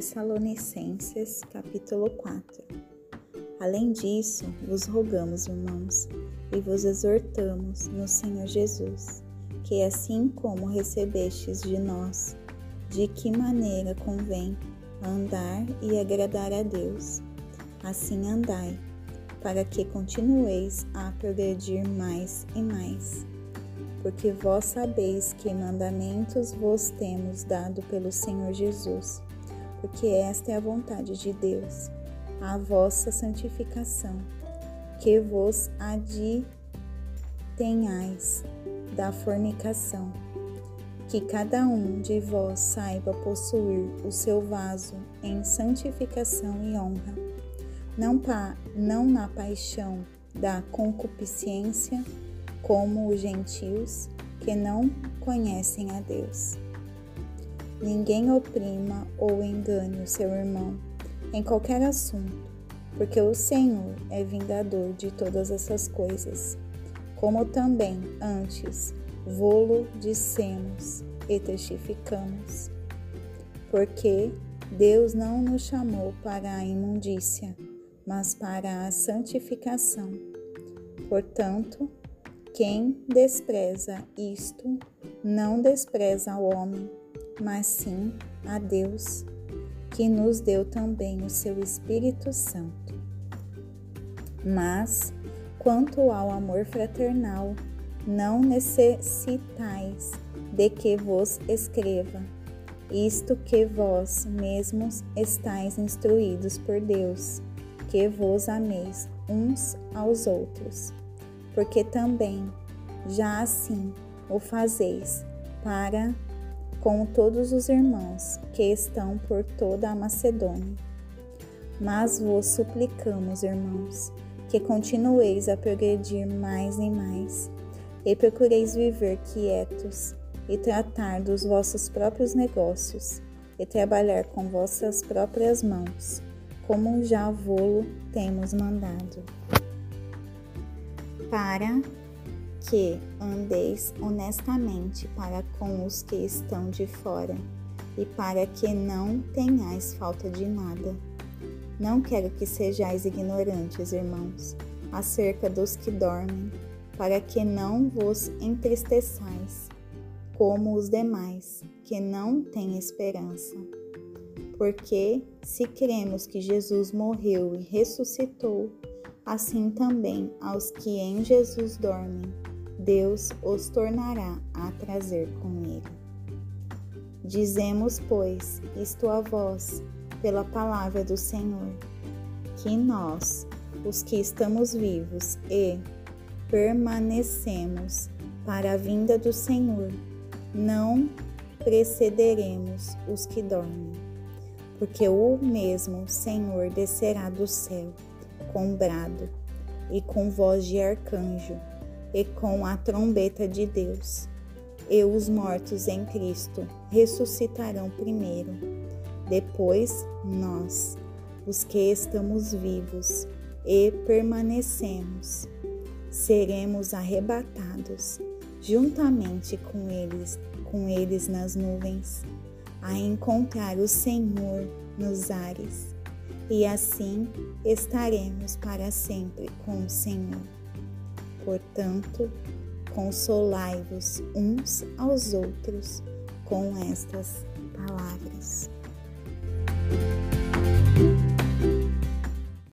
Tessalonicenses, capítulo 4. Além disso, vos rogamos, irmãos, e vos exortamos no Senhor Jesus, que assim como recebestes de nós, de que maneira convém andar e agradar a Deus, assim andai, para que continueis a progredir mais e mais porque vós sabeis que mandamentos vos temos dado pelo Senhor Jesus, porque esta é a vontade de Deus, a vossa santificação, que vos aditenhais da fornicação, que cada um de vós saiba possuir o seu vaso em santificação e honra, não, pa, não na paixão da concupiscência, como os gentios que não conhecem a Deus. Ninguém oprima ou engane o seu irmão em qualquer assunto, porque o Senhor é vingador de todas essas coisas, como também antes vô-lo dissemos e testificamos. Porque Deus não nos chamou para a imundícia, mas para a santificação. Portanto, quem despreza isto não despreza ao homem, mas sim a Deus, que nos deu também o seu Espírito Santo. Mas, quanto ao amor fraternal, não necessitais de que vos escreva, isto que vós mesmos estáis instruídos por Deus, que vos ameis uns aos outros porque também já assim o fazeis para com todos os irmãos que estão por toda a Macedônia. Mas vos suplicamos, irmãos, que continueis a progredir mais e mais, e procureis viver quietos e tratar dos vossos próprios negócios, e trabalhar com vossas próprias mãos, como já vô-lo temos mandado para que andeis honestamente para com os que estão de fora e para que não tenhais falta de nada. Não quero que sejais ignorantes, irmãos, acerca dos que dormem, para que não vos entristeçais, como os demais, que não têm esperança. Porque, se cremos que Jesus morreu e ressuscitou, assim também aos que em Jesus dormem, Deus os tornará a trazer com ele. Dizemos, pois, isto a vós, pela palavra do Senhor, que nós, os que estamos vivos e permanecemos para a vinda do Senhor, não precederemos os que dormem, porque o mesmo Senhor descerá do céu com brado, e com voz de arcanjo, e com a trombeta de Deus. E os mortos em Cristo ressuscitarão primeiro. Depois, nós, os que estamos vivos e permanecemos, seremos arrebatados juntamente com eles, com eles nas nuvens, a encontrar o Senhor nos ares e assim estaremos para sempre com o Senhor. Portanto, consolai-vos uns aos outros com estas palavras.